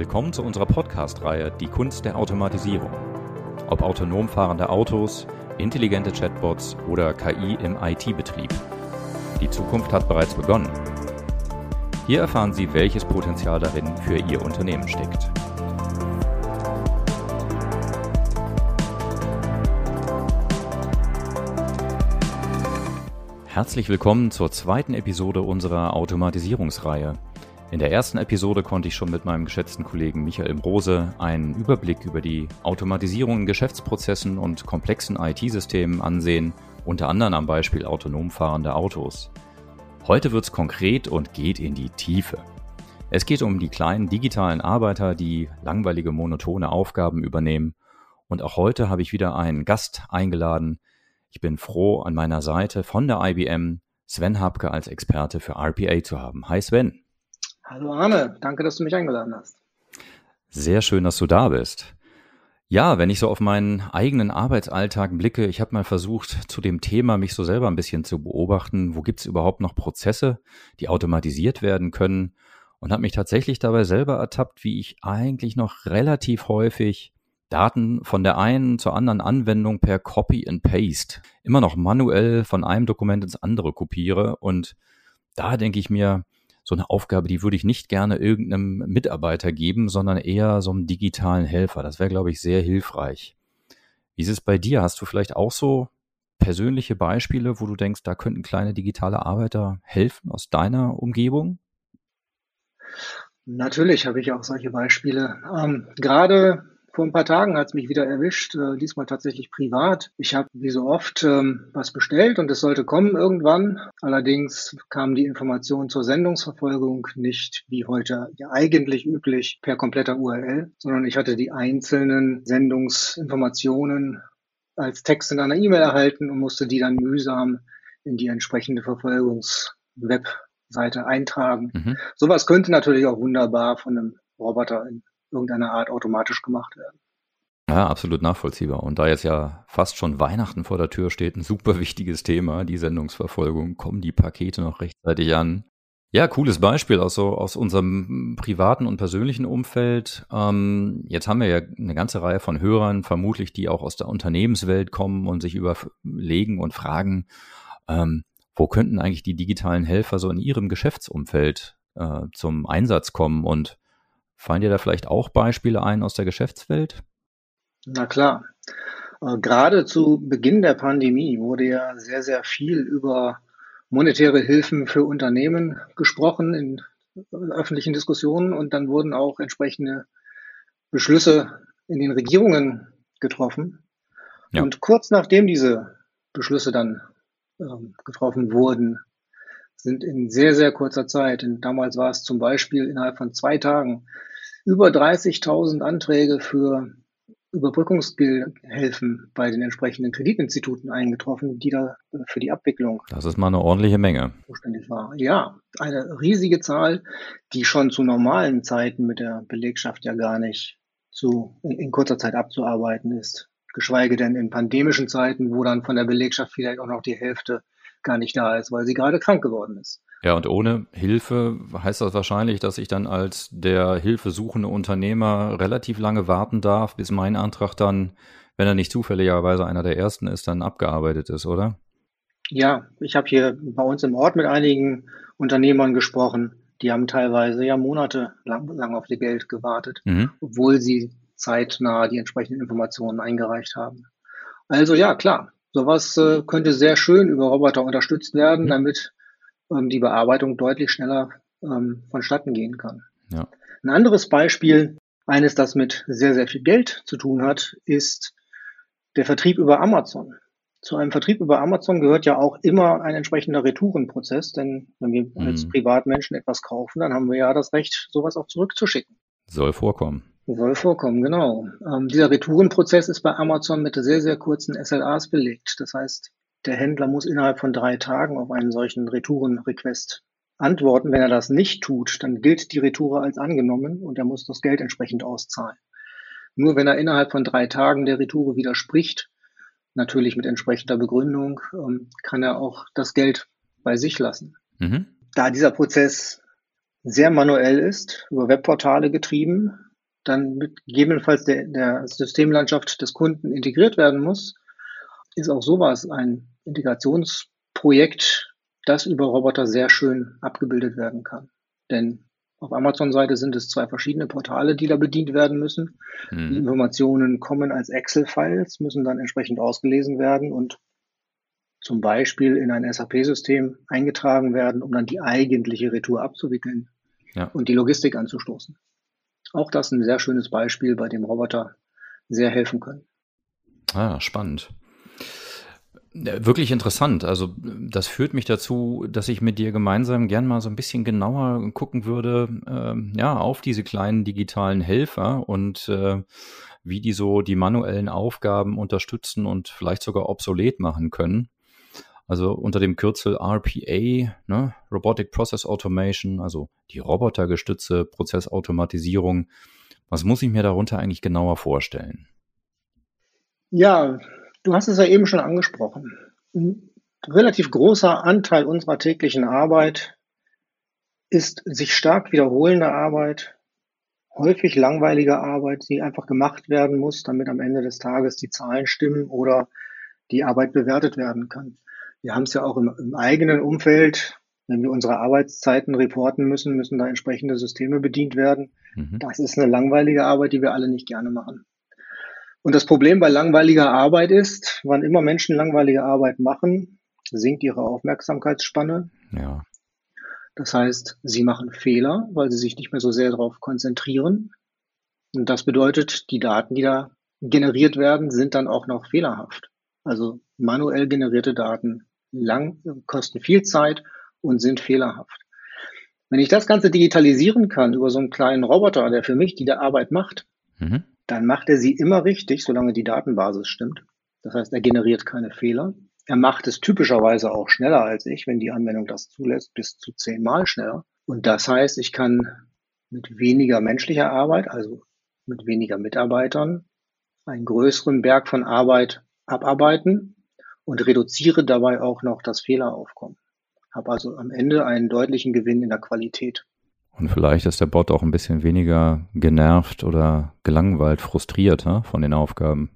Willkommen zu unserer Podcast-Reihe Die Kunst der Automatisierung. Ob autonom fahrende Autos, intelligente Chatbots oder KI im IT-Betrieb. Die Zukunft hat bereits begonnen. Hier erfahren Sie, welches Potenzial darin für Ihr Unternehmen steckt. Herzlich willkommen zur zweiten Episode unserer Automatisierungsreihe. In der ersten Episode konnte ich schon mit meinem geschätzten Kollegen Michael Brose einen Überblick über die Automatisierung in Geschäftsprozessen und komplexen IT-Systemen ansehen, unter anderem am Beispiel autonom fahrender Autos. Heute wird's konkret und geht in die Tiefe. Es geht um die kleinen digitalen Arbeiter, die langweilige monotone Aufgaben übernehmen. Und auch heute habe ich wieder einen Gast eingeladen. Ich bin froh, an meiner Seite von der IBM Sven Habke als Experte für RPA zu haben. Hi Sven. Hallo Arne, danke, dass du mich eingeladen hast. Sehr schön, dass du da bist. Ja, wenn ich so auf meinen eigenen Arbeitsalltag blicke, ich habe mal versucht, zu dem Thema mich so selber ein bisschen zu beobachten, wo gibt es überhaupt noch Prozesse, die automatisiert werden können und habe mich tatsächlich dabei selber ertappt, wie ich eigentlich noch relativ häufig Daten von der einen zur anderen Anwendung per Copy and Paste immer noch manuell von einem Dokument ins andere kopiere und da denke ich mir, so eine Aufgabe, die würde ich nicht gerne irgendeinem Mitarbeiter geben, sondern eher so einem digitalen Helfer. Das wäre, glaube ich, sehr hilfreich. Wie ist es bei dir? Hast du vielleicht auch so persönliche Beispiele, wo du denkst, da könnten kleine digitale Arbeiter helfen aus deiner Umgebung? Natürlich habe ich auch solche Beispiele. Ähm, gerade vor ein paar Tagen hat es mich wieder erwischt, äh, diesmal tatsächlich privat. Ich habe wie so oft ähm, was bestellt und es sollte kommen irgendwann. Allerdings kam die Information zur Sendungsverfolgung nicht wie heute ja, eigentlich üblich per kompletter URL, sondern ich hatte die einzelnen Sendungsinformationen als Text in einer E-Mail erhalten und musste die dann mühsam in die entsprechende Verfolgungswebseite eintragen. Mhm. Sowas könnte natürlich auch wunderbar von einem Roboter in irgendeiner Art automatisch gemacht werden. Ja, absolut nachvollziehbar. Und da jetzt ja fast schon Weihnachten vor der Tür steht, ein super wichtiges Thema, die Sendungsverfolgung, kommen die Pakete noch rechtzeitig an? Ja, cooles Beispiel aus so aus unserem privaten und persönlichen Umfeld. Ähm, jetzt haben wir ja eine ganze Reihe von Hörern, vermutlich die auch aus der Unternehmenswelt kommen und sich überlegen und fragen, ähm, wo könnten eigentlich die digitalen Helfer so in ihrem Geschäftsumfeld äh, zum Einsatz kommen und Fallen dir da vielleicht auch Beispiele ein aus der Geschäftswelt? Na klar. Äh, gerade zu Beginn der Pandemie wurde ja sehr, sehr viel über monetäre Hilfen für Unternehmen gesprochen in öffentlichen Diskussionen und dann wurden auch entsprechende Beschlüsse in den Regierungen getroffen. Ja. Und kurz nachdem diese Beschlüsse dann ähm, getroffen wurden, sind in sehr, sehr kurzer Zeit, und damals war es zum Beispiel innerhalb von zwei Tagen, über 30.000 Anträge für Überbrückungshilfen bei den entsprechenden Kreditinstituten eingetroffen, die da für die Abwicklung. Das ist mal eine ordentliche Menge. Zuständig war. Ja, eine riesige Zahl, die schon zu normalen Zeiten mit der Belegschaft ja gar nicht zu, in, in kurzer Zeit abzuarbeiten ist. Geschweige denn in pandemischen Zeiten, wo dann von der Belegschaft vielleicht auch noch die Hälfte gar nicht da ist, weil sie gerade krank geworden ist. Ja, und ohne Hilfe heißt das wahrscheinlich, dass ich dann als der hilfesuchende Unternehmer relativ lange warten darf, bis mein Antrag dann, wenn er nicht zufälligerweise einer der ersten ist, dann abgearbeitet ist, oder? Ja, ich habe hier bei uns im Ort mit einigen Unternehmern gesprochen, die haben teilweise ja Monate lang, auf ihr Geld gewartet, mhm. obwohl sie zeitnah die entsprechenden Informationen eingereicht haben. Also ja, klar, sowas äh, könnte sehr schön über Roboter unterstützt werden, mhm. damit die Bearbeitung deutlich schneller ähm, vonstatten gehen kann. Ja. Ein anderes Beispiel, eines, das mit sehr, sehr viel Geld zu tun hat, ist der Vertrieb über Amazon. Zu einem Vertrieb über Amazon gehört ja auch immer ein entsprechender Retourenprozess, denn wenn wir mhm. als Privatmenschen etwas kaufen, dann haben wir ja das Recht, sowas auch zurückzuschicken. Soll vorkommen. Soll vorkommen, genau. Ähm, dieser Retourenprozess ist bei Amazon mit sehr, sehr kurzen SLAs belegt. Das heißt, der Händler muss innerhalb von drei Tagen auf einen solchen Retouren-Request antworten. Wenn er das nicht tut, dann gilt die Retoure als angenommen und er muss das Geld entsprechend auszahlen. Nur wenn er innerhalb von drei Tagen der Retoure widerspricht, natürlich mit entsprechender Begründung, ähm, kann er auch das Geld bei sich lassen. Mhm. Da dieser Prozess sehr manuell ist, über Webportale getrieben, dann mit gegebenenfalls der, der Systemlandschaft des Kunden integriert werden muss, ist auch sowas ein Integrationsprojekt, das über Roboter sehr schön abgebildet werden kann. Denn auf Amazon-Seite sind es zwei verschiedene Portale, die da bedient werden müssen. Mhm. Die Informationen kommen als Excel-Files, müssen dann entsprechend ausgelesen werden und zum Beispiel in ein SAP-System eingetragen werden, um dann die eigentliche Retour abzuwickeln ja. und die Logistik anzustoßen. Auch das ein sehr schönes Beispiel, bei dem Roboter sehr helfen können. Ah, spannend. Wirklich interessant. Also das führt mich dazu, dass ich mit dir gemeinsam gern mal so ein bisschen genauer gucken würde, äh, ja, auf diese kleinen digitalen Helfer und äh, wie die so die manuellen Aufgaben unterstützen und vielleicht sogar obsolet machen können. Also unter dem Kürzel RPA, ne, Robotic Process Automation, also die robotergestützte Prozessautomatisierung. Was muss ich mir darunter eigentlich genauer vorstellen? Ja, Du hast es ja eben schon angesprochen. Ein relativ großer Anteil unserer täglichen Arbeit ist sich stark wiederholende Arbeit, häufig langweilige Arbeit, die einfach gemacht werden muss, damit am Ende des Tages die Zahlen stimmen oder die Arbeit bewertet werden kann. Wir haben es ja auch im, im eigenen Umfeld, wenn wir unsere Arbeitszeiten reporten müssen, müssen da entsprechende Systeme bedient werden. Mhm. Das ist eine langweilige Arbeit, die wir alle nicht gerne machen. Und das Problem bei langweiliger Arbeit ist, wann immer Menschen langweilige Arbeit machen, sinkt ihre Aufmerksamkeitsspanne. Ja. Das heißt, sie machen Fehler, weil sie sich nicht mehr so sehr darauf konzentrieren. Und das bedeutet, die Daten, die da generiert werden, sind dann auch noch fehlerhaft. Also manuell generierte Daten lang, kosten viel Zeit und sind fehlerhaft. Wenn ich das Ganze digitalisieren kann über so einen kleinen Roboter, der für mich die Arbeit macht, mhm dann macht er sie immer richtig, solange die Datenbasis stimmt. Das heißt, er generiert keine Fehler. Er macht es typischerweise auch schneller als ich, wenn die Anwendung das zulässt, bis zu zehnmal schneller. Und das heißt, ich kann mit weniger menschlicher Arbeit, also mit weniger Mitarbeitern, einen größeren Berg von Arbeit abarbeiten und reduziere dabei auch noch das Fehleraufkommen. Habe also am Ende einen deutlichen Gewinn in der Qualität. Und vielleicht ist der Bot auch ein bisschen weniger genervt oder gelangweilt, frustriert ha, von den Aufgaben.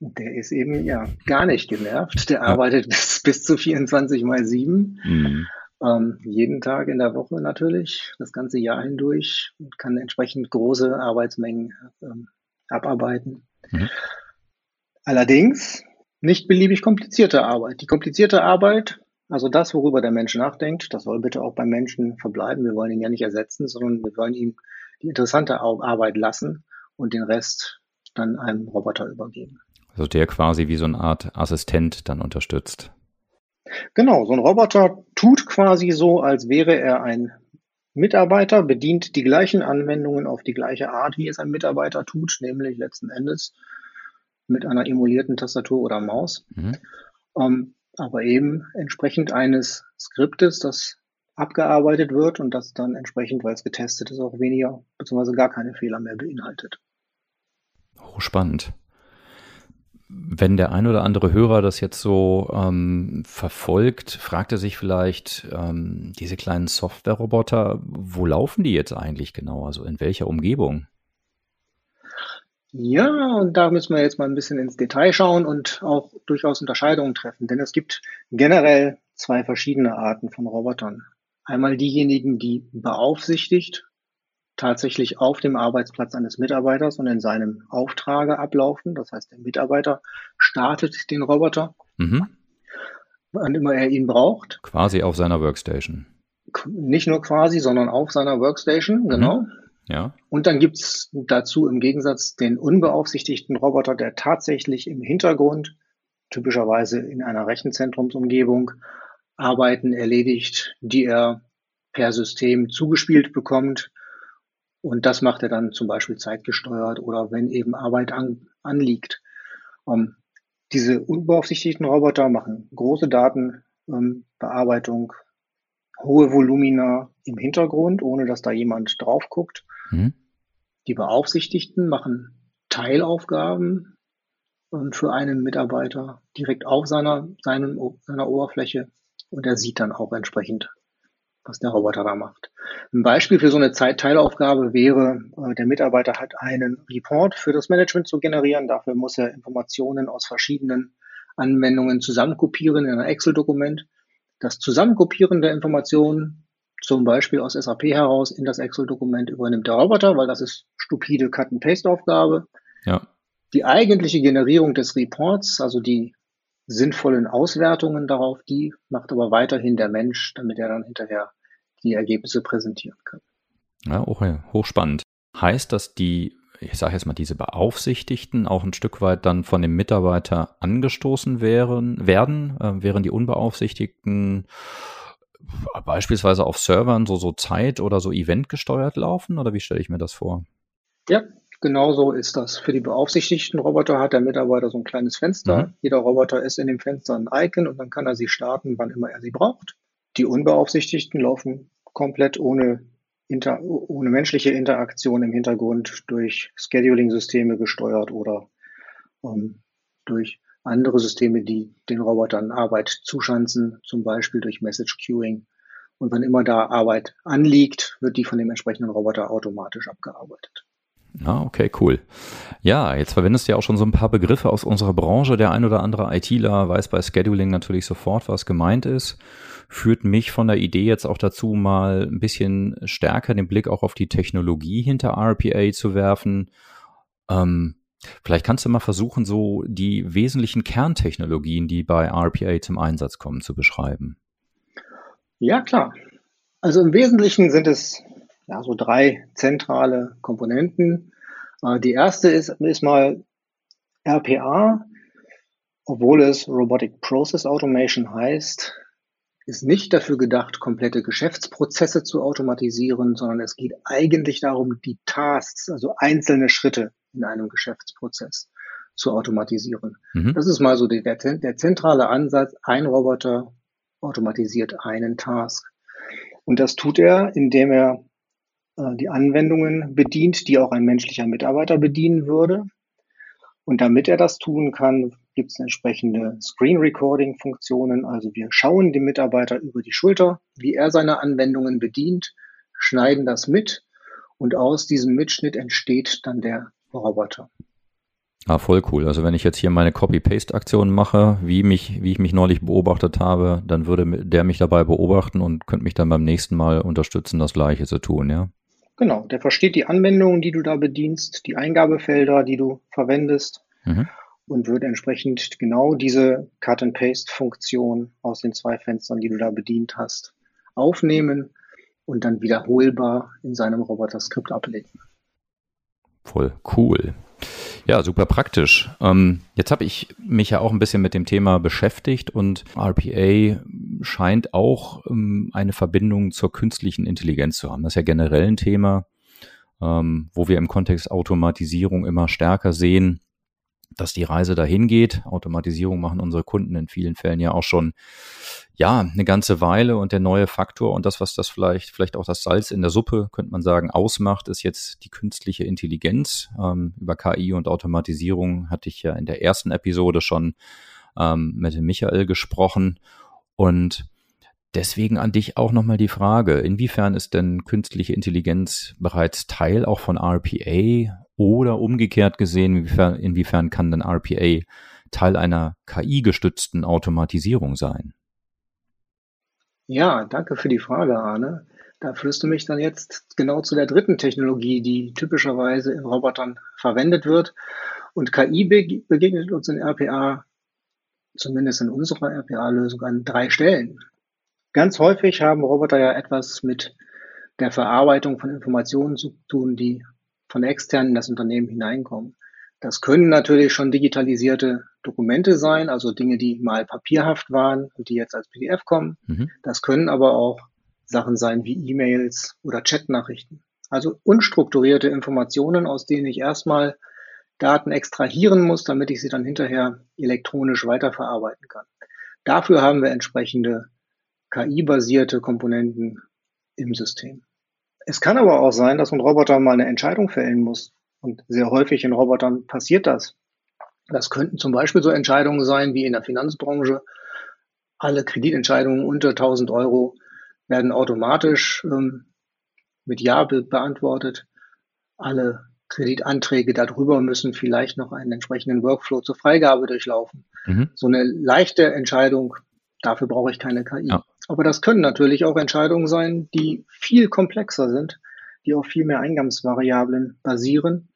Der ist eben ja gar nicht genervt. Der ja. arbeitet bis, bis zu 24 mal 7. Mhm. Ähm, jeden Tag in der Woche natürlich, das ganze Jahr hindurch und kann entsprechend große Arbeitsmengen ähm, abarbeiten. Mhm. Allerdings nicht beliebig komplizierte Arbeit. Die komplizierte Arbeit also das, worüber der Mensch nachdenkt, das soll bitte auch beim Menschen verbleiben. Wir wollen ihn ja nicht ersetzen, sondern wir wollen ihm die interessante Arbeit lassen und den Rest dann einem Roboter übergeben. Also der quasi wie so eine Art Assistent dann unterstützt. Genau, so ein Roboter tut quasi so, als wäre er ein Mitarbeiter, bedient die gleichen Anwendungen auf die gleiche Art, wie es ein Mitarbeiter tut, nämlich letzten Endes mit einer emulierten Tastatur oder Maus. Mhm. Ähm, aber eben entsprechend eines Skriptes, das abgearbeitet wird und das dann entsprechend, weil es getestet ist, auch weniger bzw. gar keine Fehler mehr beinhaltet. Hochspannend. Wenn der ein oder andere Hörer das jetzt so ähm, verfolgt, fragt er sich vielleicht, ähm, diese kleinen Software-Roboter, wo laufen die jetzt eigentlich genau? Also in welcher Umgebung? Ja, und da müssen wir jetzt mal ein bisschen ins Detail schauen und auch durchaus Unterscheidungen treffen, denn es gibt generell zwei verschiedene Arten von Robotern. Einmal diejenigen, die beaufsichtigt tatsächlich auf dem Arbeitsplatz eines Mitarbeiters und in seinem Auftrage ablaufen. Das heißt, der Mitarbeiter startet den Roboter, mhm. wann immer er ihn braucht. Quasi auf seiner Workstation. Nicht nur quasi, sondern auf seiner Workstation, genau. Mhm. Ja. Und dann gibt's dazu im Gegensatz den unbeaufsichtigten Roboter, der tatsächlich im Hintergrund, typischerweise in einer Rechenzentrumsumgebung, Arbeiten erledigt, die er per System zugespielt bekommt. Und das macht er dann zum Beispiel zeitgesteuert oder wenn eben Arbeit an, anliegt. Um, ähm, diese unbeaufsichtigten Roboter machen große Datenbearbeitung, ähm, hohe Volumina im Hintergrund, ohne dass da jemand drauf guckt. Mhm. Die Beaufsichtigten machen Teilaufgaben für einen Mitarbeiter direkt auf seiner, seinem, seiner Oberfläche und er sieht dann auch entsprechend, was der Roboter da macht. Ein Beispiel für so eine Zeitteilaufgabe wäre, äh, der Mitarbeiter hat einen Report für das Management zu generieren. Dafür muss er Informationen aus verschiedenen Anwendungen zusammenkopieren in ein Excel-Dokument. Das Zusammenkopieren der Informationen, zum Beispiel aus SAP heraus, in das Excel-Dokument übernimmt der Roboter, weil das ist stupide Cut-and-Paste-Aufgabe. Ja. Die eigentliche Generierung des Reports, also die sinnvollen Auswertungen darauf, die macht aber weiterhin der Mensch, damit er dann hinterher die Ergebnisse präsentieren kann. Ja, okay. hochspannend. Heißt das, die, ich sage jetzt mal, diese Beaufsichtigten auch ein Stück weit dann von dem Mitarbeiter angestoßen wären, werden, äh, während die Unbeaufsichtigten beispielsweise auf Servern so, so Zeit- oder so Event gesteuert laufen? Oder wie stelle ich mir das vor? Ja, genau so ist das. Für die beaufsichtigten Roboter hat der Mitarbeiter so ein kleines Fenster. Mhm. Jeder Roboter ist in dem Fenster ein Icon und dann kann er sie starten, wann immer er sie braucht. Die Unbeaufsichtigten laufen komplett ohne, inter, ohne menschliche Interaktion im Hintergrund durch Scheduling-Systeme gesteuert oder ähm, durch andere Systeme, die den Robotern Arbeit zuschanzen, zum Beispiel durch Message Queuing. Und wenn immer da Arbeit anliegt, wird die von dem entsprechenden Roboter automatisch abgearbeitet. Ah, okay, cool. Ja, jetzt verwendest du ja auch schon so ein paar Begriffe aus unserer Branche. Der ein oder andere ITler weiß bei Scheduling natürlich sofort, was gemeint ist. Führt mich von der Idee jetzt auch dazu, mal ein bisschen stärker den Blick auch auf die Technologie hinter RPA zu werfen. Ähm, vielleicht kannst du mal versuchen, so die wesentlichen Kerntechnologien, die bei RPA zum Einsatz kommen, zu beschreiben. Ja, klar. Also im Wesentlichen sind es ja, so drei zentrale Komponenten. Äh, die erste ist, ist mal RPA, obwohl es Robotic Process Automation heißt, ist nicht dafür gedacht, komplette Geschäftsprozesse zu automatisieren, sondern es geht eigentlich darum, die Tasks, also einzelne Schritte in einem Geschäftsprozess zu automatisieren. Mhm. Das ist mal so der, der zentrale Ansatz. Ein Roboter automatisiert einen Task. Und das tut er, indem er die Anwendungen bedient, die auch ein menschlicher Mitarbeiter bedienen würde. Und damit er das tun kann, gibt es entsprechende Screen Recording Funktionen. Also wir schauen dem Mitarbeiter über die Schulter, wie er seine Anwendungen bedient, schneiden das mit und aus diesem Mitschnitt entsteht dann der Roboter. Ah, voll cool. Also wenn ich jetzt hier meine Copy-Paste-Aktion mache, wie mich, wie ich mich neulich beobachtet habe, dann würde der mich dabei beobachten und könnte mich dann beim nächsten Mal unterstützen, das Gleiche zu tun, ja? Genau, der versteht die Anwendungen, die du da bedienst, die Eingabefelder, die du verwendest mhm. und wird entsprechend genau diese Cut-and-Paste-Funktion aus den zwei Fenstern, die du da bedient hast, aufnehmen und dann wiederholbar in seinem Roboter-Skript ablegen. Voll cool. Ja, super praktisch. Ähm, jetzt habe ich mich ja auch ein bisschen mit dem Thema beschäftigt und RPA scheint auch ähm, eine Verbindung zur künstlichen Intelligenz zu haben. Das ist ja generell ein Thema, ähm, wo wir im Kontext Automatisierung immer stärker sehen, dass die Reise dahin geht. Automatisierung machen unsere Kunden in vielen Fällen ja auch schon ja eine ganze Weile und der neue Faktor und das, was das vielleicht vielleicht auch das Salz in der Suppe könnte man sagen ausmacht, ist jetzt die künstliche Intelligenz. Ähm, über KI und Automatisierung hatte ich ja in der ersten Episode schon ähm, mit Michael gesprochen und Deswegen an dich auch nochmal die Frage, inwiefern ist denn künstliche Intelligenz bereits Teil auch von RPA oder umgekehrt gesehen, inwiefern, inwiefern kann denn RPA Teil einer KI-gestützten Automatisierung sein? Ja, danke für die Frage, Arne. Da führst du mich dann jetzt genau zu der dritten Technologie, die typischerweise in Robotern verwendet wird. Und KI begegnet uns in RPA, zumindest in unserer RPA-Lösung, an drei Stellen. Ganz häufig haben Roboter ja etwas mit der Verarbeitung von Informationen zu tun, die von extern in das Unternehmen hineinkommen. Das können natürlich schon digitalisierte Dokumente sein, also Dinge, die mal papierhaft waren und die jetzt als PDF kommen. Mhm. Das können aber auch Sachen sein wie E-Mails oder Chatnachrichten. Also unstrukturierte Informationen, aus denen ich erstmal Daten extrahieren muss, damit ich sie dann hinterher elektronisch weiterverarbeiten kann. Dafür haben wir entsprechende KI-basierte Komponenten im System. Es kann aber auch sein, dass ein Roboter mal eine Entscheidung fällen muss. Und sehr häufig in Robotern passiert das. Das könnten zum Beispiel so Entscheidungen sein wie in der Finanzbranche. Alle Kreditentscheidungen unter 1000 Euro werden automatisch ähm, mit Ja be beantwortet. Alle Kreditanträge darüber müssen vielleicht noch einen entsprechenden Workflow zur Freigabe durchlaufen. Mhm. So eine leichte Entscheidung, dafür brauche ich keine KI. Ja. Aber das können natürlich auch Entscheidungen sein, die viel komplexer sind, die auf viel mehr Eingangsvariablen basieren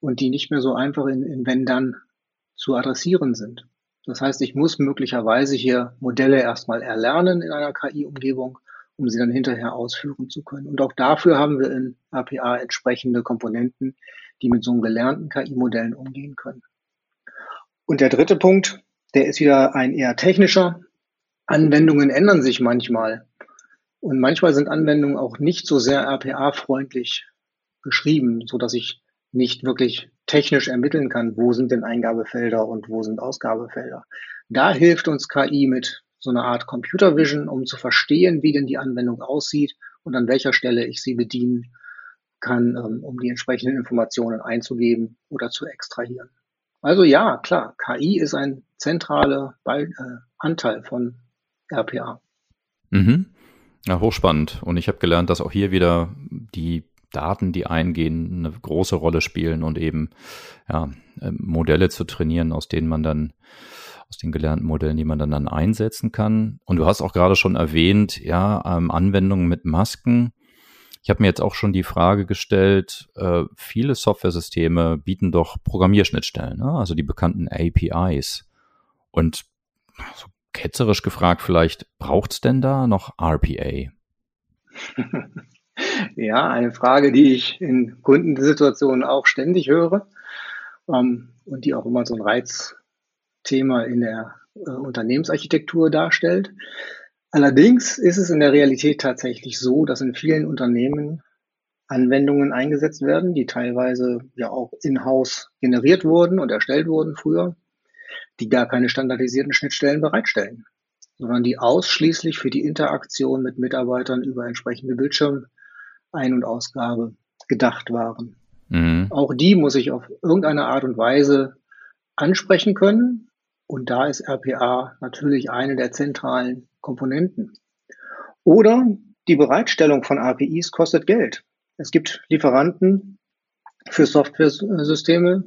und die nicht mehr so einfach in, in wenn dann zu adressieren sind. Das heißt, ich muss möglicherweise hier Modelle erstmal erlernen in einer KI-Umgebung, um sie dann hinterher ausführen zu können. Und auch dafür haben wir in RPA entsprechende Komponenten, die mit so einem gelernten KI-Modellen umgehen können. Und der dritte Punkt, der ist wieder ein eher technischer. Anwendungen ändern sich manchmal. Und manchmal sind Anwendungen auch nicht so sehr RPA-freundlich geschrieben, so dass ich nicht wirklich technisch ermitteln kann, wo sind denn Eingabefelder und wo sind Ausgabefelder. Da hilft uns KI mit so einer Art Computer Vision, um zu verstehen, wie denn die Anwendung aussieht und an welcher Stelle ich sie bedienen kann, ähm, um die entsprechenden Informationen einzugeben oder zu extrahieren. Also ja, klar, KI ist ein zentraler äh, Anteil von RPA. Mhm. Ja, hochspannend. Und ich habe gelernt, dass auch hier wieder die Daten, die eingehen, eine große Rolle spielen und eben ja, ähm, Modelle zu trainieren, aus denen man dann aus den gelernten Modellen, die man dann, dann einsetzen kann. Und du hast auch gerade schon erwähnt, ja, ähm, Anwendungen mit Masken. Ich habe mir jetzt auch schon die Frage gestellt, äh, viele Softwaresysteme bieten doch Programmierschnittstellen, ne? also die bekannten APIs. Und so ketzerisch gefragt vielleicht, braucht es denn da noch RPA? Ja, eine Frage, die ich in Kundensituationen auch ständig höre ähm, und die auch immer so ein Reizthema in der äh, Unternehmensarchitektur darstellt. Allerdings ist es in der Realität tatsächlich so, dass in vielen Unternehmen Anwendungen eingesetzt werden, die teilweise ja auch in-house generiert wurden und erstellt wurden früher, die gar keine standardisierten Schnittstellen bereitstellen, sondern die ausschließlich für die Interaktion mit Mitarbeitern über entsprechende Bildschirm ein- und Ausgabe gedacht waren. Mhm. Auch die muss ich auf irgendeine Art und Weise ansprechen können. Und da ist RPA natürlich eine der zentralen Komponenten. Oder die Bereitstellung von APIs kostet Geld. Es gibt Lieferanten für Software-Systeme,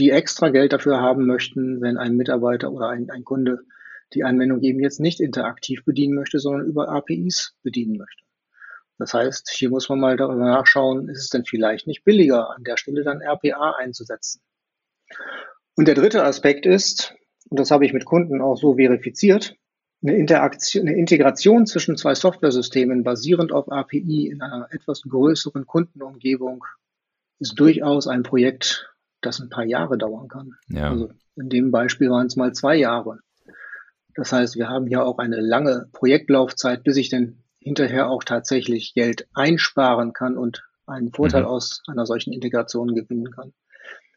die extra Geld dafür haben möchten, wenn ein Mitarbeiter oder ein, ein Kunde die Anwendung eben jetzt nicht interaktiv bedienen möchte, sondern über APIs bedienen möchte. Das heißt, hier muss man mal darüber nachschauen, ist es denn vielleicht nicht billiger, an der Stelle dann RPA einzusetzen. Und der dritte Aspekt ist, und das habe ich mit Kunden auch so verifiziert, eine, Interaktion, eine Integration zwischen zwei Softwaresystemen basierend auf API in einer etwas größeren Kundenumgebung ist durchaus ein Projekt, das ein paar Jahre dauern kann. Ja. Also in dem Beispiel waren es mal zwei Jahre. Das heißt, wir haben hier auch eine lange Projektlaufzeit, bis ich denn hinterher auch tatsächlich Geld einsparen kann und einen Vorteil mhm. aus einer solchen Integration gewinnen kann.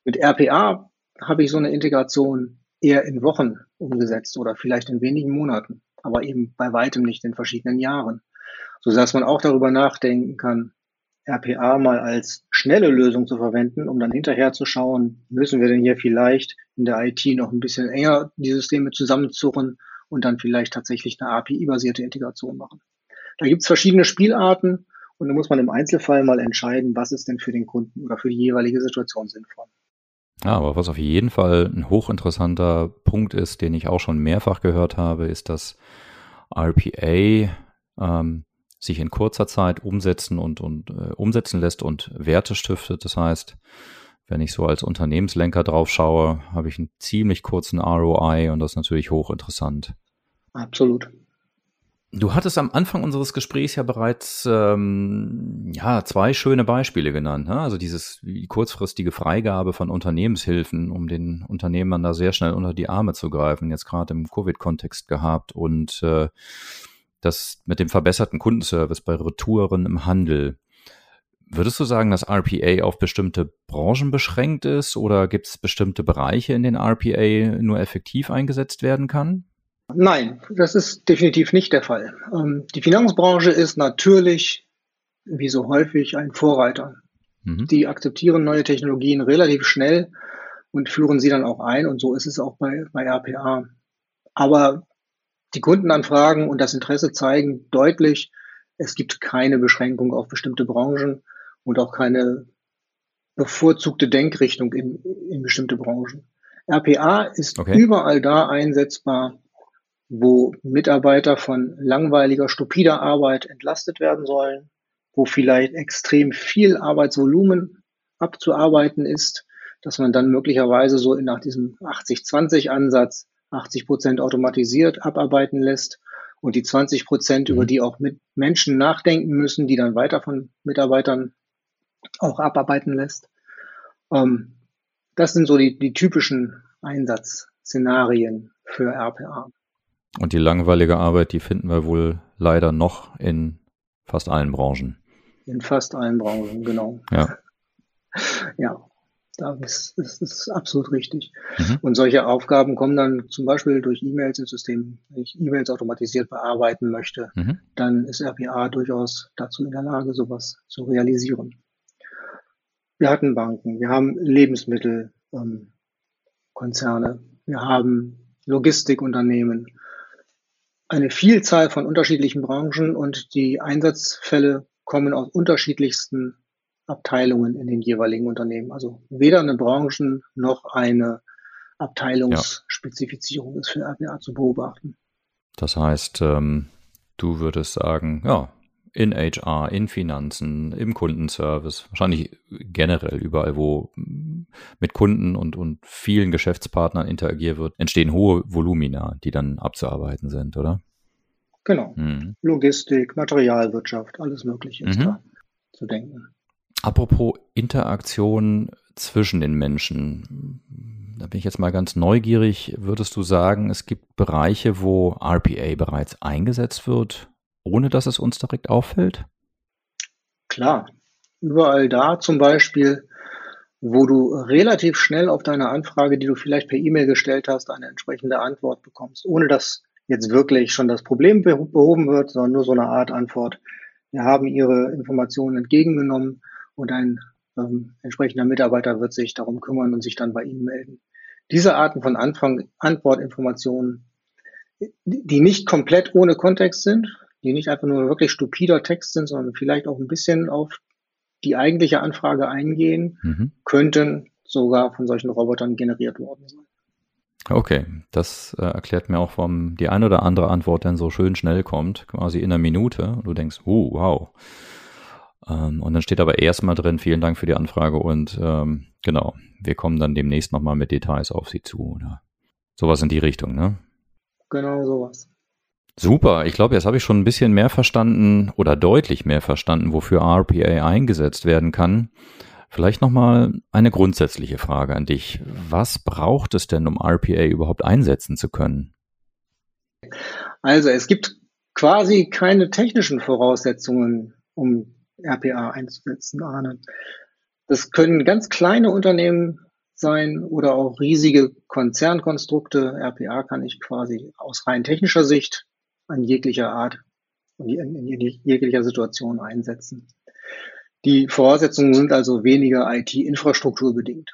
Mit RPA habe ich so eine Integration eher in Wochen umgesetzt oder vielleicht in wenigen Monaten, aber eben bei weitem nicht in verschiedenen Jahren, so dass man auch darüber nachdenken kann, RPA mal als schnelle Lösung zu verwenden, um dann hinterher zu schauen, müssen wir denn hier vielleicht in der IT noch ein bisschen enger die Systeme zusammenzurren und dann vielleicht tatsächlich eine API-basierte Integration machen. Da gibt es verschiedene Spielarten und da muss man im Einzelfall mal entscheiden, was ist denn für den Kunden oder für die jeweilige Situation sinnvoll. Ja, aber was auf jeden Fall ein hochinteressanter Punkt ist, den ich auch schon mehrfach gehört habe, ist, dass RPA ähm, sich in kurzer Zeit umsetzen und, und äh, umsetzen lässt und Werte stiftet. Das heißt, wenn ich so als Unternehmenslenker drauf schaue, habe ich einen ziemlich kurzen ROI und das ist natürlich hochinteressant. Absolut. Du hattest am Anfang unseres Gesprächs ja bereits ähm, ja zwei schöne Beispiele genannt. Ne? Also dieses die kurzfristige Freigabe von Unternehmenshilfen, um den Unternehmern da sehr schnell unter die Arme zu greifen, jetzt gerade im Covid-Kontext gehabt und äh, das mit dem verbesserten Kundenservice bei Retouren im Handel. Würdest du sagen, dass RPA auf bestimmte Branchen beschränkt ist oder gibt es bestimmte Bereiche, in denen RPA nur effektiv eingesetzt werden kann? Nein, das ist definitiv nicht der Fall. Ähm, die Finanzbranche ist natürlich, wie so häufig, ein Vorreiter. Mhm. Die akzeptieren neue Technologien relativ schnell und führen sie dann auch ein. Und so ist es auch bei, bei RPA. Aber die Kundenanfragen und das Interesse zeigen deutlich, Es gibt keine Beschränkung auf bestimmte Branchen und auch keine bevorzugte Denkrichtung in, in bestimmte Branchen. RPA ist okay. überall da einsetzbar, wo Mitarbeiter von langweiliger, stupider Arbeit entlastet werden sollen, wo vielleicht extrem viel Arbeitsvolumen abzuarbeiten ist, dass man dann möglicherweise so nach diesem 80-20-Ansatz 80 Prozent automatisiert abarbeiten lässt und die 20 Prozent, mhm. über die auch mit Menschen nachdenken müssen, die dann weiter von Mitarbeitern auch abarbeiten lässt. Ähm, das sind so die, die typischen Einsatzszenarien für RPA. Und die langweilige Arbeit, die finden wir wohl leider noch in fast allen Branchen. In fast allen Branchen, genau. Ja. ja, das ist, ist absolut richtig. Mhm. Und solche Aufgaben kommen dann zum Beispiel durch E-Mails ins System. Wenn ich E-Mails automatisiert bearbeiten möchte, mhm. dann ist RPA durchaus dazu in der Lage, sowas zu realisieren. Wir hatten Banken, wir haben Lebensmittelkonzerne, ähm, wir haben Logistikunternehmen, eine Vielzahl von unterschiedlichen Branchen und die Einsatzfälle kommen aus unterschiedlichsten Abteilungen in den jeweiligen Unternehmen. Also weder eine Branchen- noch eine Abteilungsspezifizierung ja. ist für RPA zu beobachten. Das heißt, ähm, du würdest sagen, ja, in HR, in Finanzen, im Kundenservice, wahrscheinlich generell überall, wo mit Kunden und, und vielen Geschäftspartnern interagiert wird, entstehen hohe Volumina, die dann abzuarbeiten sind, oder? Genau. Mhm. Logistik, Materialwirtschaft, alles Mögliche ist mhm. da zu denken. Apropos Interaktion zwischen den Menschen. Da bin ich jetzt mal ganz neugierig. Würdest du sagen, es gibt Bereiche, wo RPA bereits eingesetzt wird ohne dass es uns direkt auffällt? Klar, überall da zum Beispiel, wo du relativ schnell auf deine Anfrage, die du vielleicht per E-Mail gestellt hast, eine entsprechende Antwort bekommst, ohne dass jetzt wirklich schon das Problem behoben wird, sondern nur so eine Art Antwort. Wir haben Ihre Informationen entgegengenommen und ein ähm, entsprechender Mitarbeiter wird sich darum kümmern und sich dann bei Ihnen melden. Diese Arten von Anfang Antwortinformationen, die nicht komplett ohne Kontext sind, die nicht einfach nur wirklich stupider Text sind, sondern vielleicht auch ein bisschen auf die eigentliche Anfrage eingehen, mhm. könnten sogar von solchen Robotern generiert worden sein. Okay, das äh, erklärt mir auch, warum die eine oder andere Antwort dann so schön schnell kommt, quasi in einer Minute. Und du denkst, uh, wow. Ähm, und dann steht aber erstmal drin, vielen Dank für die Anfrage und ähm, genau, wir kommen dann demnächst nochmal mit Details auf Sie zu oder sowas in die Richtung, ne? Genau sowas. Super, ich glaube, jetzt habe ich schon ein bisschen mehr verstanden oder deutlich mehr verstanden, wofür RPA eingesetzt werden kann. Vielleicht nochmal eine grundsätzliche Frage an dich. Was braucht es denn, um RPA überhaupt einsetzen zu können? Also es gibt quasi keine technischen Voraussetzungen, um RPA einzusetzen, Arne. Das können ganz kleine Unternehmen sein oder auch riesige Konzernkonstrukte. RPA kann ich quasi aus rein technischer Sicht an jeglicher Art und in, jeglicher Situation einsetzen. Die Voraussetzungen sind also weniger IT-Infrastruktur bedingt.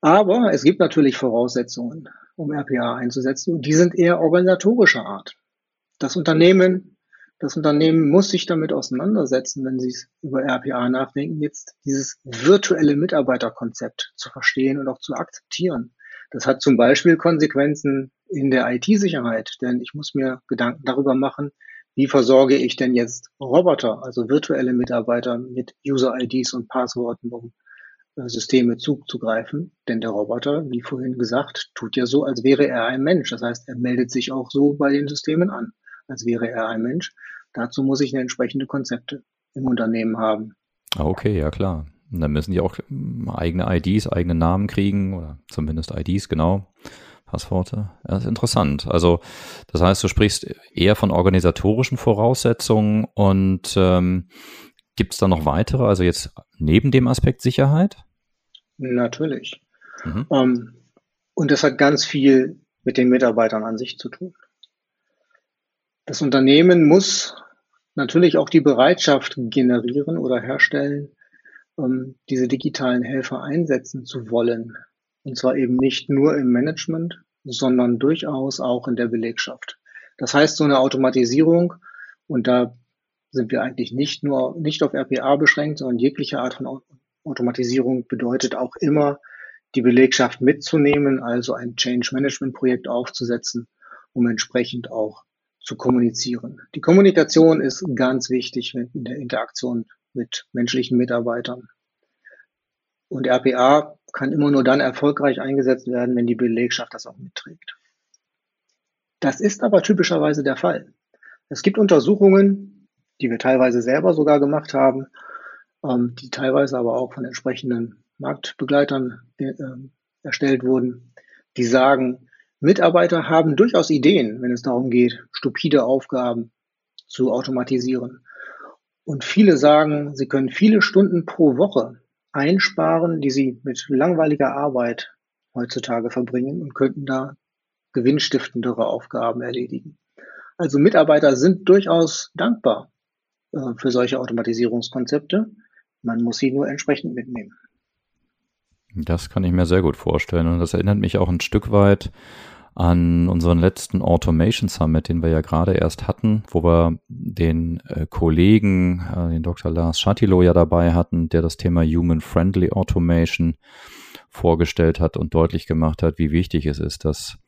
Aber es gibt natürlich Voraussetzungen, um RPA einzusetzen und die sind eher organisatorischer Art. Das Unternehmen, das Unternehmen muss sich damit auseinandersetzen, wenn sie über RPA nachdenken, jetzt dieses virtuelle Mitarbeiterkonzept zu verstehen und auch zu akzeptieren. Das hat zum Beispiel Konsequenzen in der IT-Sicherheit, denn ich muss mir Gedanken darüber machen, wie versorge ich denn jetzt Roboter, also virtuelle Mitarbeiter mit User-IDs und Passworten, um äh, Systeme zuzugreifen. Denn der Roboter, wie vorhin gesagt, tut ja so, als wäre er ein Mensch. Das heißt, er meldet sich auch so bei den Systemen an, als wäre er ein Mensch. Dazu muss ich eine entsprechende Konzepte im Unternehmen haben. Ah, okay, ja klar. Und dann müssen die auch eigene IDs, eigene Namen kriegen oder zumindest IDs, genau. Passworte. Ja, ist interessant. Also, das heißt, du sprichst eher von organisatorischen Voraussetzungen und ähm, gibt es da noch weitere, also jetzt neben dem Aspekt Sicherheit? Natürlich. Mhm. Um, ähm, und das hat ganz viel mit den Mitarbeitern an sich zu tun. Das Unternehmen muss natürlich auch die Bereitschaft generieren oder herstellen, um diese digitalen Helfer einsetzen zu wollen. Und zwar eben nicht nur im Management, sondern durchaus auch in der Belegschaft. Das heißt, so eine Automatisierung, und da sind wir eigentlich nicht nur nicht auf RPA beschränkt, sondern jegliche Art von Automatisierung bedeutet auch immer, die Belegschaft mitzunehmen, also ein Change Management Projekt aufzusetzen, um entsprechend auch zu kommunizieren. Die Kommunikation ist ganz wichtig in der Interaktion mit menschlichen Mitarbeitern. Und RPA kann immer nur dann erfolgreich eingesetzt werden, wenn die Belegschaft das auch mitträgt. Das ist aber typischerweise der Fall. Es gibt Untersuchungen, die wir teilweise selber sogar gemacht haben, ähm, die teilweise aber auch von entsprechenden Marktbegleitern äh, erstellt wurden, die sagen, Mitarbeiter haben durchaus Ideen, wenn es darum geht, stupide Aufgaben zu automatisieren. Und viele sagen, sie können viele Stunden pro Woche einsparen, die sie mit langweiliger Arbeit heutzutage verbringen und könnten da gewinnstiftendere Aufgaben erledigen. Also Mitarbeiter sind durchaus dankbar äh, für solche Automatisierungskonzepte. Man muss sie nur entsprechend mitnehmen. Das kann ich mir sehr gut vorstellen. Und das erinnert mich auch ein Stück weit an unseren letzten Automation Summit, den wir ja gerade erst hatten, wo wir den äh, Kollegen, äh, den Dr. Lars Schatilo ja dabei hatten, der das Thema Human Friendly Automation vorgestellt hat und deutlich gemacht hat, wie wichtig es ist, dass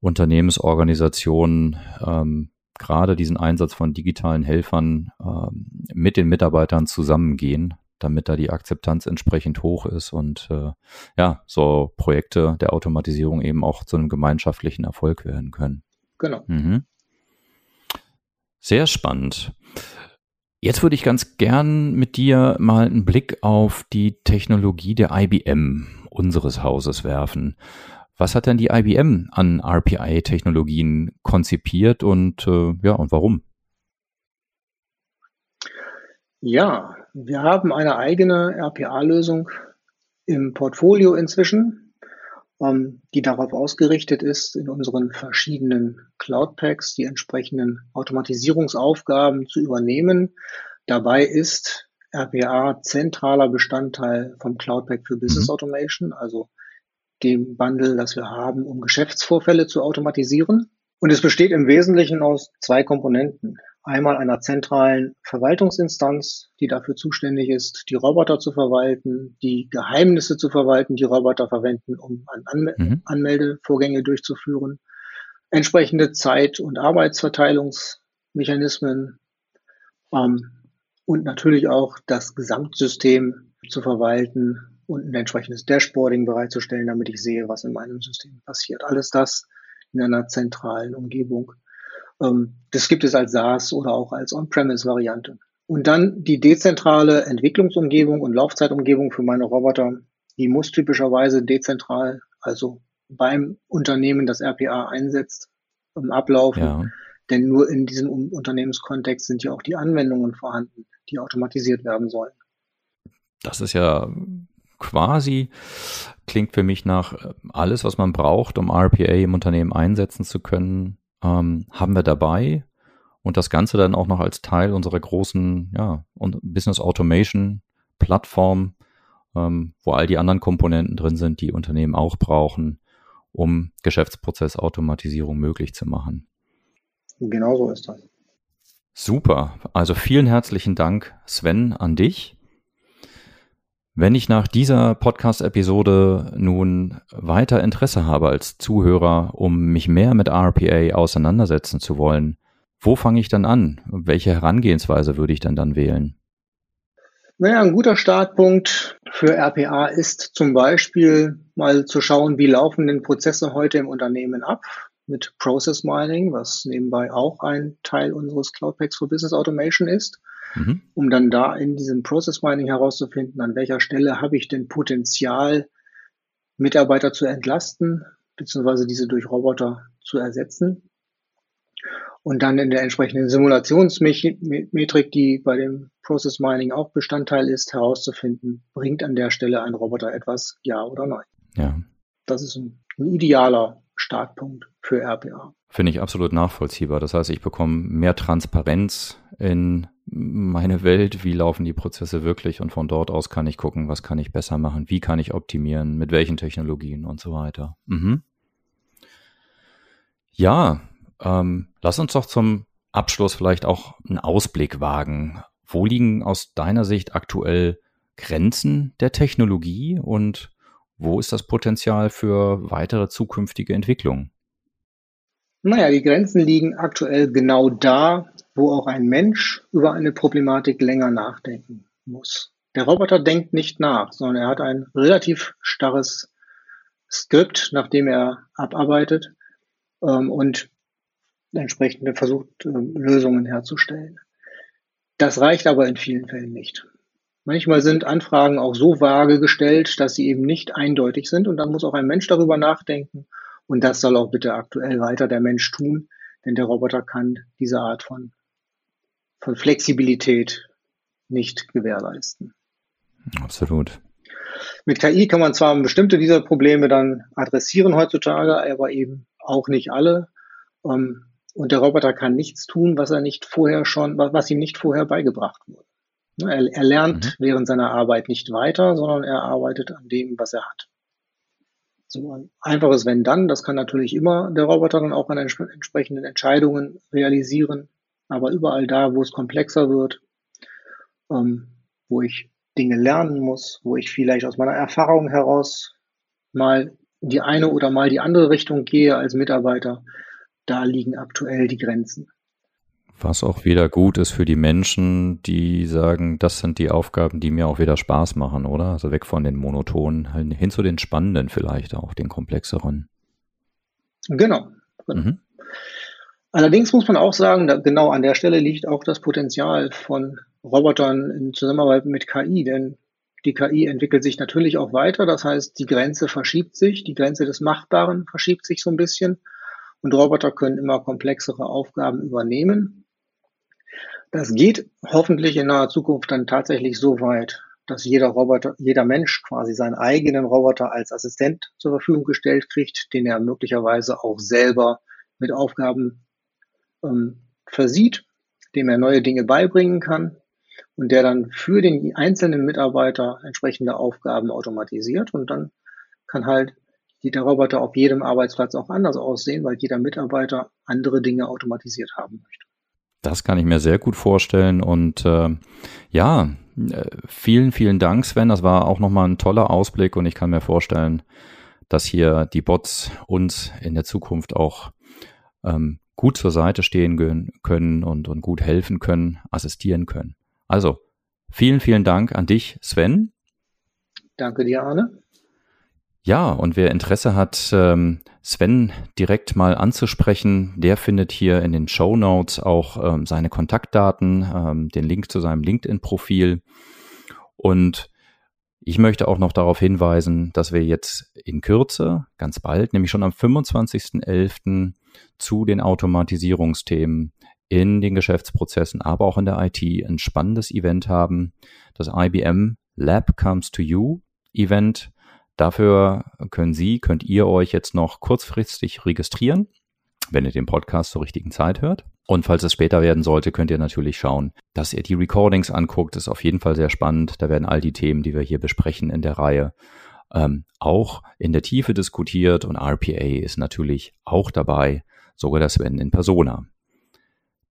Unternehmensorganisationen ähm, gerade diesen Einsatz von digitalen Helfern ähm, mit den Mitarbeitern zusammengehen, damit da die Akzeptanz entsprechend hoch ist und äh, ja, so Projekte der Automatisierung eben auch zu einem gemeinschaftlichen Erfolg werden können. Genau. Mhm. Sehr spannend. Jetzt würde ich ganz gern mit dir mal einen Blick auf die Technologie der IBM unseres Hauses werfen. Was hat denn die IBM an RPI-Technologien konzipiert und äh, ja, und warum? Ja, wir haben eine eigene RPA-Lösung im Portfolio inzwischen, ähm, die darauf ausgerichtet ist, in unseren verschiedenen Cloud-Packs die entsprechenden Automatisierungsaufgaben zu übernehmen. Dabei ist RPA zentraler Bestandteil vom Cloud-Pack für Business mhm. Automation, also dem Bundle, das wir haben, um Geschäftsvorfälle zu automatisieren. Und es besteht im Wesentlichen aus zwei Komponenten einmal einer zentralen Verwaltungsinstanz, die dafür zuständig ist, die Roboter zu verwalten, die Geheimnisse zu verwalten, die Roboter verwenden, um Anmel mhm. Anmeldevorgänge durchzuführen, entsprechende Zeit- und Arbeitsverteilungsmechanismen ähm, und natürlich auch das Gesamtsystem zu verwalten und ein entsprechendes Dashboarding bereitzustellen, damit ich sehe, was in meinem System passiert. Alles das in einer zentralen Umgebung. Ähm, das gibt es als SaaS oder auch als On-Premise-Variante. Und dann die dezentrale Entwicklungsumgebung und Laufzeitumgebung für meine Roboter, die muss typischerweise dezentral, also beim Unternehmen, das RPA einsetzt, ablaufen. Ja. Denn nur in diesem Unternehmenskontext sind ja auch die Anwendungen vorhanden, die automatisiert werden sollen. Das ist ja quasi, klingt für mich nach alles, was man braucht, um RPA im Unternehmen einsetzen zu können, ähm, haben wir dabei und das Ganze dann auch noch als Teil unserer großen ja, Business Automation Plattform, ähm, wo all die anderen Komponenten drin sind, die Unternehmen auch brauchen, um Geschäftsprozessautomatisierung möglich zu machen. Genau so ist das. Super. Also vielen herzlichen Dank, Sven, an dich. Wenn ich nach dieser Podcast-Episode nun weiter Interesse habe als Zuhörer, um mich mehr mit RPA auseinandersetzen zu wollen, wo fange ich dann an? Welche Herangehensweise würde ich denn dann wählen? Naja, ein guter Startpunkt für RPA ist zum Beispiel mal zu schauen, wie laufen denn Prozesse heute im Unternehmen ab mit Process Mining, was nebenbei auch ein Teil unseres Cloud Packs for Business Automation ist mhm. um dann da in diesem Process Mining herauszufinden, an welcher Stelle habe ich denn Potenzial, Mitarbeiter zu entlasten, beziehungsweise diese durch Roboter zu ersetzen. Und dann in der entsprechenden Simulationsmetrik, die bei dem Process Mining auch Bestandteil ist, herauszufinden, bringt an der Stelle ein Roboter etwas, ja oder nein. Ja. Das ist ein, ein idealer Startpunkt für RPA. Finde ich absolut nachvollziehbar. Das heißt, ich bekomme mehr Transparenz in meine Welt, wie laufen die Prozesse wirklich und von dort aus kann ich gucken, was kann ich besser machen, wie kann ich optimieren, mit welchen Technologien und so weiter. Mhm. Ja, ähm, lass uns doch zum Abschluss vielleicht auch einen Ausblick wagen. Wo liegen aus deiner Sicht aktuell Grenzen der Technologie und wo ist das Potenzial für weitere zukünftige Entwicklungen? Naja, die Grenzen liegen aktuell genau da, wo auch ein Mensch über eine Problematik länger nachdenken muss. Der Roboter denkt nicht nach, sondern er hat ein relativ starres Skript, nach dem er abarbeitet ähm, und entsprechend versucht, ähm, Lösungen herzustellen. Das reicht aber in vielen Fällen nicht. Manchmal sind Anfragen auch so vage gestellt, dass sie eben nicht eindeutig sind und dann muss auch ein Mensch darüber nachdenken und das soll auch bitte aktuell weiter der Mensch tun, denn der Roboter kann diese Art von, von Flexibilität nicht gewährleisten. Absolut. Mit KI kann man zwar bestimmte dieser Probleme dann adressieren heutzutage, aber eben auch nicht alle. Ähm, und der Roboter kann nichts tun, was er nicht vorher schon, was ihm nicht vorher beigebracht wurde. Ne, er, er lernt mhm. während seiner Arbeit nicht weiter, sondern er arbeitet an dem, was er hat. So ein einfaches Wenn dann, das kann natürlich immer der Roboter dann auch an entsprechenden Entscheidungen realisieren. Aber überall da, wo es komplexer wird, ähm, wo ich Dinge lernen muss, wo ich vielleicht aus meiner Erfahrung heraus mal die eine oder mal die andere Richtung gehe als Mitarbeiter, da liegen aktuell die Grenzen. Was auch wieder gut ist für die Menschen, die sagen, das sind die Aufgaben, die mir auch wieder Spaß machen, oder? Also weg von den monotonen, hin zu den spannenden vielleicht auch, den komplexeren. Genau. genau. Mhm. Allerdings muss man auch sagen, genau an der Stelle liegt auch das Potenzial von Robotern in Zusammenarbeit mit KI, denn die KI entwickelt sich natürlich auch weiter. Das heißt, die Grenze verschiebt sich, die Grenze des Machbaren verschiebt sich so ein bisschen und Roboter können immer komplexere Aufgaben übernehmen. Das geht hoffentlich in naher Zukunft dann tatsächlich so weit, dass jeder Roboter, jeder Mensch quasi seinen eigenen Roboter als Assistent zur Verfügung gestellt kriegt, den er möglicherweise auch selber mit Aufgaben ähm, versieht, dem er neue Dinge beibringen kann und der dann für den einzelnen Mitarbeiter entsprechende Aufgaben automatisiert und dann kann halt der Roboter auf jedem Arbeitsplatz auch anders aussehen, weil jeder Mitarbeiter andere Dinge automatisiert haben möchte. Das kann ich mir sehr gut vorstellen und äh, ja, vielen, vielen Dank, Sven. Das war auch nochmal ein toller Ausblick und ich kann mir vorstellen, dass hier die Bots uns in der Zukunft auch ähm, gut zur Seite stehen können und, und gut helfen können, assistieren können. Also, vielen, vielen Dank an dich, Sven. Danke dir, Arne. Ja, und wer Interesse hat, ähm, Sven direkt mal anzusprechen, der findet hier in den Show Notes auch ähm, seine Kontaktdaten, ähm, den Link zu seinem LinkedIn-Profil. Und ich möchte auch noch darauf hinweisen, dass wir jetzt in Kürze, ganz bald, nämlich schon am 25.11. zu den Automatisierungsthemen in den Geschäftsprozessen, aber auch in der IT ein spannendes Event haben. Das IBM Lab Comes to You Event Dafür können Sie, könnt ihr euch jetzt noch kurzfristig registrieren, wenn ihr den Podcast zur richtigen Zeit hört. Und falls es später werden sollte, könnt ihr natürlich schauen, dass ihr die Recordings anguckt. Das ist auf jeden Fall sehr spannend. Da werden all die Themen, die wir hier besprechen in der Reihe, ähm, auch in der Tiefe diskutiert. Und RPA ist natürlich auch dabei, sogar das Sven in Persona.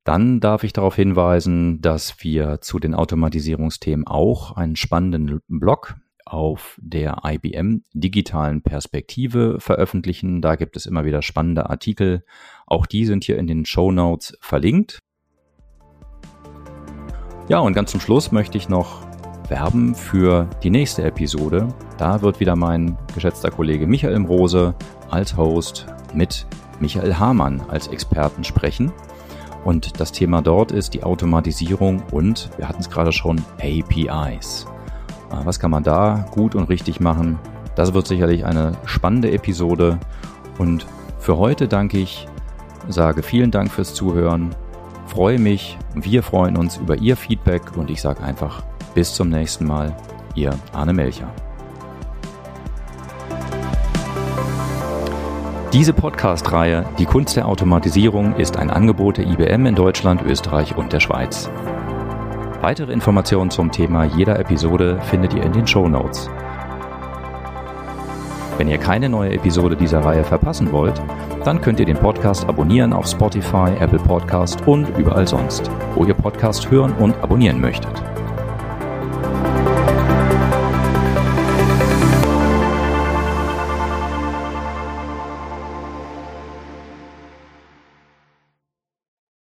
Dann darf ich darauf hinweisen, dass wir zu den Automatisierungsthemen auch einen spannenden Blog auf der IBM digitalen Perspektive veröffentlichen. Da gibt es immer wieder spannende Artikel. Auch die sind hier in den Show Notes verlinkt. Ja, und ganz zum Schluss möchte ich noch werben für die nächste Episode. Da wird wieder mein geschätzter Kollege Michael Rose als Host mit Michael Hamann als Experten sprechen. Und das Thema dort ist die Automatisierung und, wir hatten es gerade schon, APIs. Ah, was kann man da gut und richtig machen? Das wird sicherlich eine spannende Episode. Und für heute danke ich, sage vielen Dank fürs Zuhören, freue mich, wir freuen uns über Ihr Feedback und ich sage einfach bis zum nächsten Mal, Ihr Arne Melcher. Diese Podcast-Reihe Die Kunst der Automatisierung ist ein Angebot der IBM in Deutschland, Österreich und der Schweiz. Weitere Informationen zum Thema jeder Episode findet ihr in den Show Notes. Wenn ihr keine neue Episode dieser Reihe verpassen wollt, dann könnt ihr den Podcast abonnieren auf Spotify, Apple Podcast und überall sonst, wo ihr Podcast hören und abonnieren möchtet.